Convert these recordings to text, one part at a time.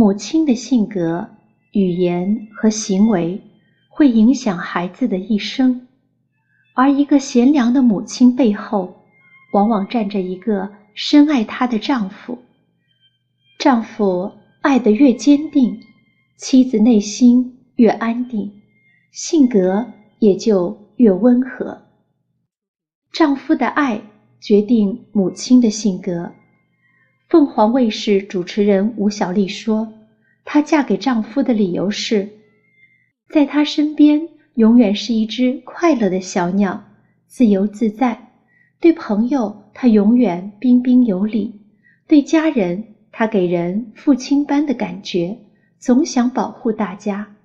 母亲的性格、语言和行为会影响孩子的一生，而一个贤良的母亲背后，往往站着一个深爱她的丈夫。丈夫爱得越坚定，妻子内心越安定，性格也就越温和。丈夫的爱决定母亲的性格。凤凰卫视主持人吴小莉说：“她嫁给丈夫的理由是，在他身边永远是一只快乐的小鸟，自由自在。对朋友，他永远彬彬有礼；对家人，他给人父亲般的感觉，总想保护大家。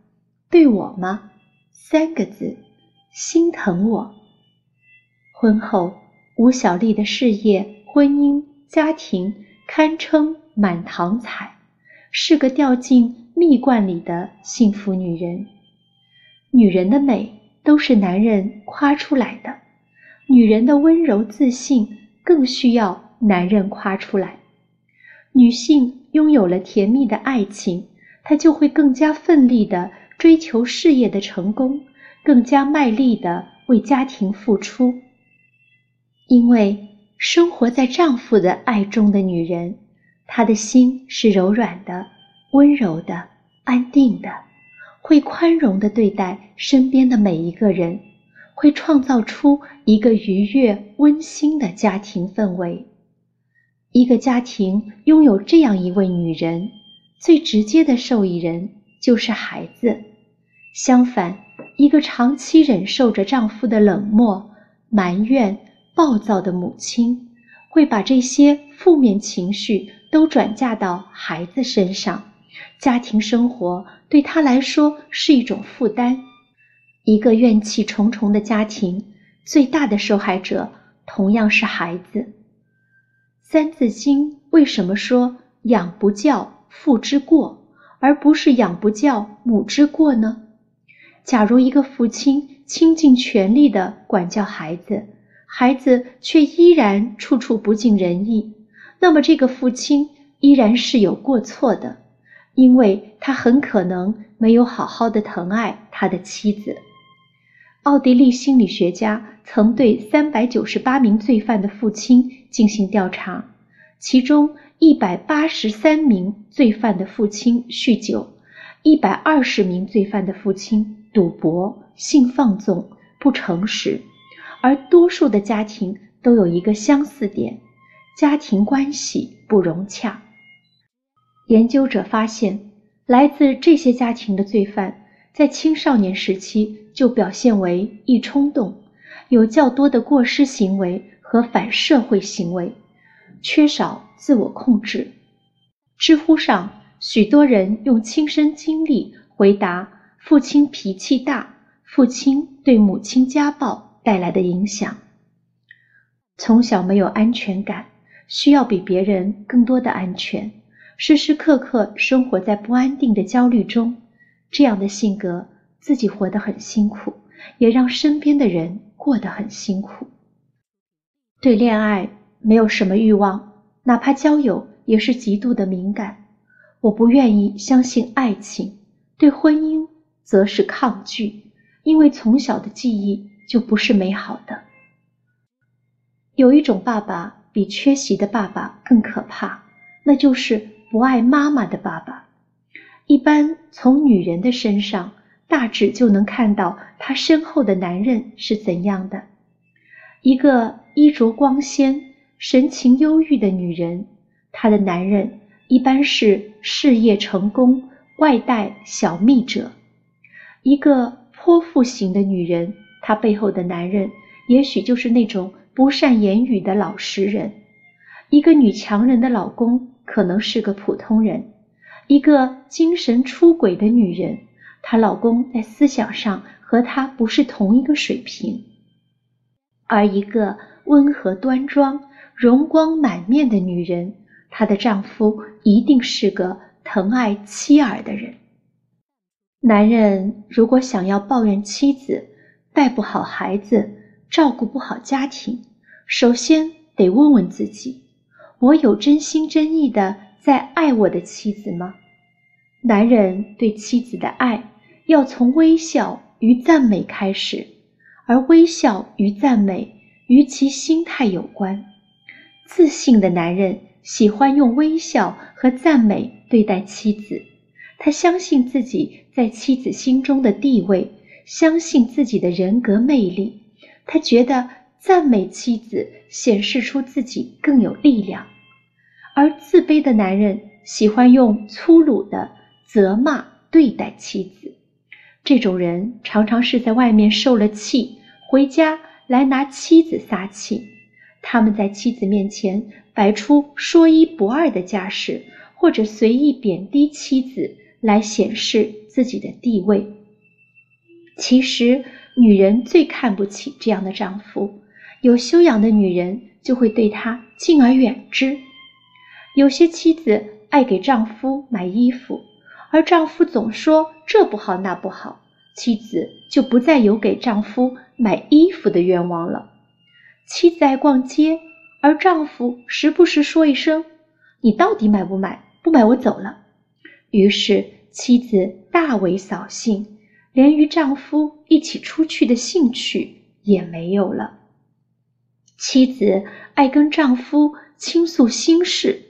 对我吗？三个字：心疼我。”婚后，吴小莉的事业、婚姻、家庭。堪称满堂彩，是个掉进蜜罐里的幸福女人。女人的美都是男人夸出来的，女人的温柔自信更需要男人夸出来。女性拥有了甜蜜的爱情，她就会更加奋力的追求事业的成功，更加卖力的为家庭付出，因为。生活在丈夫的爱中的女人，她的心是柔软的、温柔的、安定的，会宽容的对待身边的每一个人，会创造出一个愉悦、温馨的家庭氛围。一个家庭拥有这样一位女人，最直接的受益人就是孩子。相反，一个长期忍受着丈夫的冷漠、埋怨。暴躁的母亲会把这些负面情绪都转嫁到孩子身上，家庭生活对她来说是一种负担。一个怨气重重的家庭，最大的受害者同样是孩子。《三字经》为什么说“养不教，父之过”，而不是“养不教，母之过”呢？假如一个父亲倾尽全力地管教孩子，孩子却依然处处不尽人意，那么这个父亲依然是有过错的，因为他很可能没有好好的疼爱他的妻子。奥地利心理学家曾对三百九十八名罪犯的父亲进行调查，其中一百八十三名罪犯的父亲酗酒，一百二十名罪犯的父亲赌博、性放纵、不诚实。而多数的家庭都有一个相似点：家庭关系不融洽。研究者发现，来自这些家庭的罪犯在青少年时期就表现为易冲动，有较多的过失行为和反社会行为，缺少自我控制。知乎上许多人用亲身经历回答：父亲脾气大，父亲对母亲家暴。带来的影响，从小没有安全感，需要比别人更多的安全，时时刻刻生活在不安定的焦虑中，这样的性格自己活得很辛苦，也让身边的人过得很辛苦。对恋爱没有什么欲望，哪怕交友也是极度的敏感。我不愿意相信爱情，对婚姻则是抗拒，因为从小的记忆。就不是美好的。有一种爸爸比缺席的爸爸更可怕，那就是不爱妈妈的爸爸。一般从女人的身上，大致就能看到她身后的男人是怎样的。一个衣着光鲜、神情忧郁的女人，她的男人一般是事业成功、外带小蜜者。一个泼妇型的女人。她背后的男人，也许就是那种不善言语的老实人。一个女强人的老公可能是个普通人。一个精神出轨的女人，她老公在思想上和她不是同一个水平。而一个温和端庄、容光满面的女人，她的丈夫一定是个疼爱妻儿的人。男人如果想要抱怨妻子，带不好孩子，照顾不好家庭，首先得问问自己：我有真心真意的在爱我的妻子吗？男人对妻子的爱要从微笑与赞美开始，而微笑与赞美与其心态有关。自信的男人喜欢用微笑和赞美对待妻子，他相信自己在妻子心中的地位，相信自己的人格魅力。他觉得赞美妻子显示出自己更有力量，而自卑的男人喜欢用粗鲁的责骂对待妻子。这种人常常是在外面受了气，回家来拿妻子撒气。他们在妻子面前摆出说一不二的架势，或者随意贬低妻子来显示自己的地位。其实，女人最看不起这样的丈夫。有修养的女人就会对他敬而远之。有些妻子爱给丈夫买衣服，而丈夫总说这不好那不好，妻子就不再有给丈夫买衣服的愿望了。妻子爱逛街，而丈夫时不时说一声：“你到底买不买？不买我走了。”于是妻子大为扫兴，连与丈夫一起出去的兴趣也没有了。妻子爱跟丈夫倾诉心事，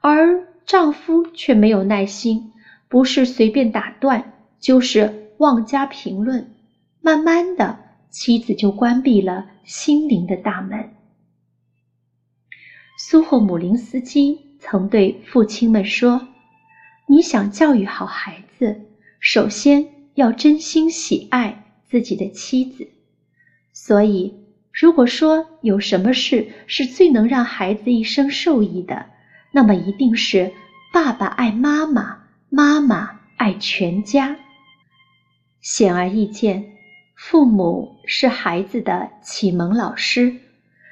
而丈夫却没有耐心，不是随便打断，就是妄加评论。慢慢的。妻子就关闭了心灵的大门。苏霍姆林斯基曾对父亲们说：“你想教育好孩子，首先要真心喜爱自己的妻子。所以，如果说有什么事是最能让孩子一生受益的，那么一定是爸爸爱妈妈，妈妈爱全家。显而易见。”父母是孩子的启蒙老师，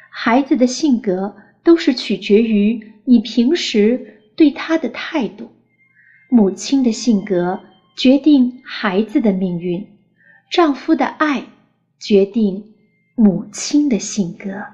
孩子的性格都是取决于你平时对他的态度。母亲的性格决定孩子的命运，丈夫的爱决定母亲的性格。